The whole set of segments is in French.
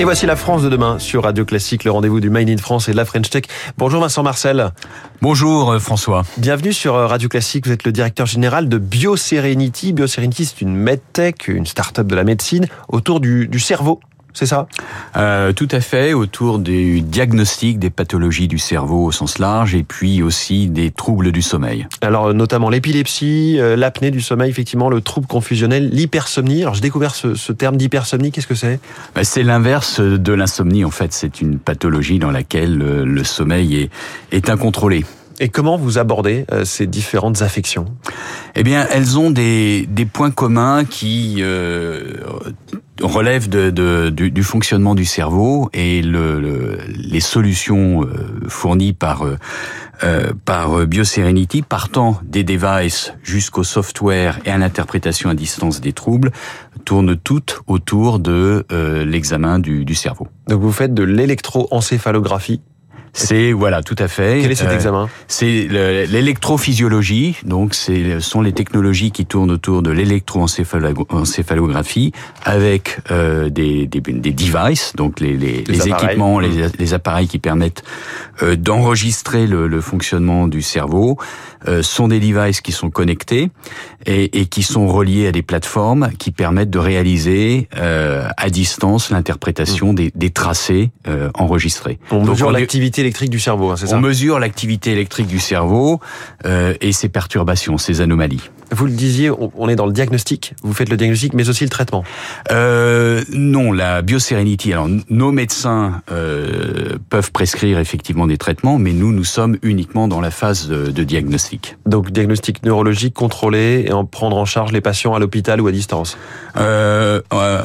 Et voici la France de demain sur Radio Classique, le rendez-vous du Made in France et de la French Tech. Bonjour Vincent Marcel. Bonjour euh, François. Bienvenue sur euh, Radio Classique. Vous êtes le directeur général de BioSerenity. BioSerenity, c'est une medtech, une start-up de la médecine autour du, du cerveau c'est ça? Euh, Tout à fait, autour du diagnostic des pathologies du cerveau au sens large et puis aussi des troubles du sommeil. Alors notamment l'épilepsie, euh, l'apnée du sommeil, effectivement, le trouble confusionnel, l'hypersomnie. Alors j'ai découvert ce, ce terme d'hypersomnie, qu'est-ce que c'est? Bah, C'est l'inverse de l'insomnie en fait, c'est une pathologie dans laquelle euh, le sommeil est, est incontrôlé. Et comment vous abordez euh, ces différentes affections? Eh bien, elles ont des, des points communs qui euh, relèvent de, de, du, du, fonctionnement du cerveau et le, le, les solutions euh, fournies par euh, par BioSerenity, partant des devices jusqu'au software et à l'interprétation à distance des troubles, tournent toutes autour de euh, l'examen du, du cerveau. Donc vous faites de l'électroencéphalographie c'est voilà, tout à fait. Quel est cet euh, examen? C'est l'électrophysiologie. Donc, ce sont les technologies qui tournent autour de l'électroencéphalographie avec euh, des, des, des, devices, donc les, les, les, équipements, les, mmh. les, appareils qui permettent euh, d'enregistrer le, le, fonctionnement du cerveau. Euh, sont des devices qui sont connectés et, et, qui sont reliés à des plateformes qui permettent de réaliser euh, à distance l'interprétation mmh. des, des, tracés euh, enregistrés. On mesure l'activité électrique du cerveau, hein, c'est ça? On mesure l'activité électrique du cerveau euh, et ses perturbations, ses anomalies. Vous le disiez, on est dans le diagnostic. Vous faites le diagnostic, mais aussi le traitement. Euh, non, la BioSerenity. Alors, nos médecins euh, peuvent prescrire effectivement des traitements, mais nous, nous sommes uniquement dans la phase de, de diagnostic. Donc, diagnostic neurologique contrôlé et en prendre en charge les patients à l'hôpital ou à distance. Euh, euh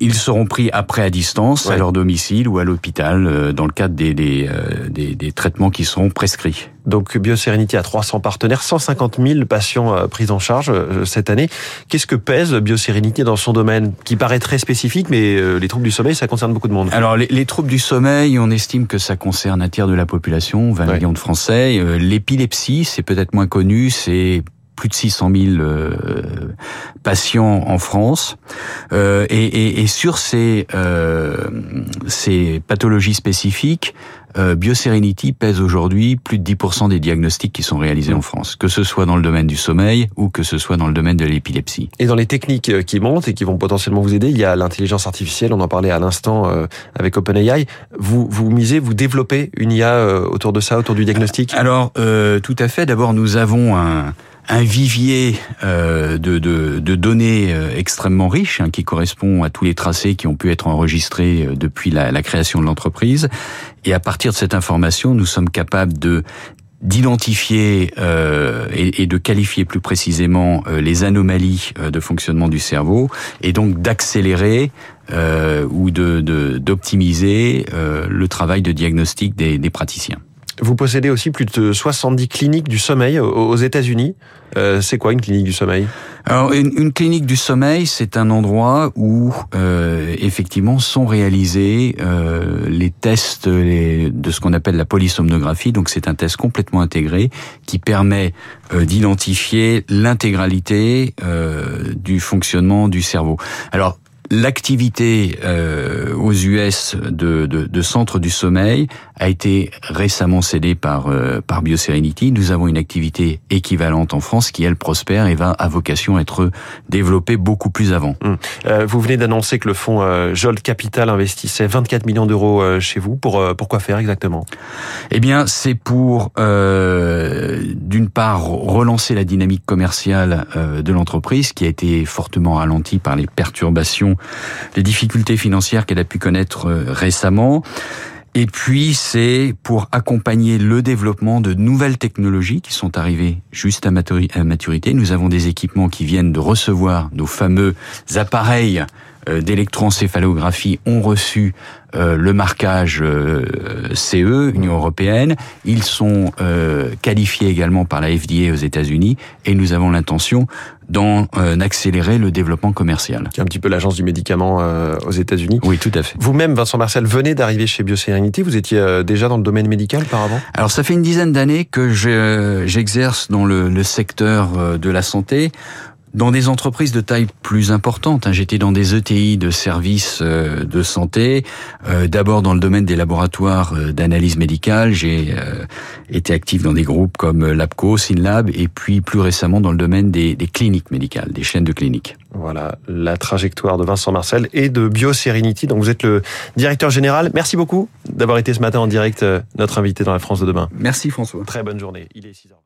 ils seront pris après à distance, ouais. à leur domicile ou à l'hôpital, euh, dans le cadre des, des, euh, des, des traitements qui seront prescrits. Donc BioSerenity a 300 partenaires, 150 000 patients euh, pris en charge euh, cette année. Qu'est-ce que pèse BioSerenity dans son domaine qui paraît très spécifique, mais euh, les troubles du sommeil, ça concerne beaucoup de monde? Alors les, les troubles du sommeil, on estime que ça concerne un tiers de la population, 20 ouais. millions de Français. L'épilepsie, c'est peut-être moins connu, c'est plus de 600 000 euh, patients en France. Euh, et, et, et, sur ces, euh, ces pathologies spécifiques, BioSerenity pèse aujourd'hui plus de 10% des diagnostics qui sont réalisés en France, que ce soit dans le domaine du sommeil ou que ce soit dans le domaine de l'épilepsie. Et dans les techniques qui montent et qui vont potentiellement vous aider, il y a l'intelligence artificielle, on en parlait à l'instant avec OpenAI. Vous, vous misez, vous développez une IA autour de ça, autour du diagnostic? Alors, euh, tout à fait. D'abord, nous avons un un vivier euh, de, données euh, extrêmement riche hein, qui correspond à tous les tracés qui ont pu être enregistrés euh, depuis la, la création de l'entreprise. Et à partir de cette information, nous sommes capables de d'identifier euh, et, de qualifier plus précisément euh, les anomalies euh, de fonctionnement du cerveau et donc d'accélérer euh, ou d'optimiser le travail de diagnostic des, des praticiens. Vous possédez aussi plus de 70 cliniques du sommeil aux États-Unis. Euh, c'est quoi une clinique du sommeil? Alors une, une, clinique du sommeil, c'est un endroit où euh, effectivement sont réalisés euh, les tests de ce qu'on appelle la polysomnographie. Donc c'est un test complètement intégré qui permet euh, d'identifier l'intégralité euh, du fonctionnement du cerveau. Alors L'activité euh, aux US de, de, de, centre du sommeil a été récemment cédée par euh, par BioSerenity. Nous avons une activité équivalente en France qui elle prospère et va à vocation à être développée beaucoup plus avant. Hum. Euh, vous venez d'annoncer que le fonds euh, Jolt Capital investissait 24 millions d'euros euh, chez vous. Pour pourquoi faire exactement? Eh bien, c'est pour d'une part relancer la dynamique commerciale de l'entreprise qui a été fortement ralentie par les perturbations les difficultés financières qu'elle a pu connaître euh, récemment. Et puis, c'est pour accompagner le développement de nouvelles technologies qui sont arrivées juste à maturité. Nous avons des équipements qui viennent de recevoir nos fameux appareils d'électroencéphalographie ont reçu euh, le marquage euh, CE, Union européenne. Ils sont euh, qualifiés également par la FDA aux États-Unis et nous avons l'intention d'en euh, accélérer le développement commercial. Qui est un petit peu l'agence du médicament euh, aux États-Unis. Oui, tout à fait. Vous-même, Vincent Marcel, venez d'arriver chez BioSerenity. Vous étiez déjà dans le domaine médical auparavant? Alors, ça fait une dizaine d'années que j'exerce dans le, le secteur de la santé dans des entreprises de taille plus importante. Hein. J'étais dans des ETI de services euh, de santé, euh, d'abord dans le domaine des laboratoires euh, d'analyse médicale. J'ai été actif dans des groupes comme Labco, Synlab, et puis plus récemment dans le domaine des, des cliniques médicales, des chaînes de cliniques. Voilà la trajectoire de Vincent Marcel et de BioSerenity. Donc vous êtes le directeur général. Merci beaucoup d'avoir été ce matin en direct notre invité dans la France de demain. Merci François. Très bonne journée. Il est 6 h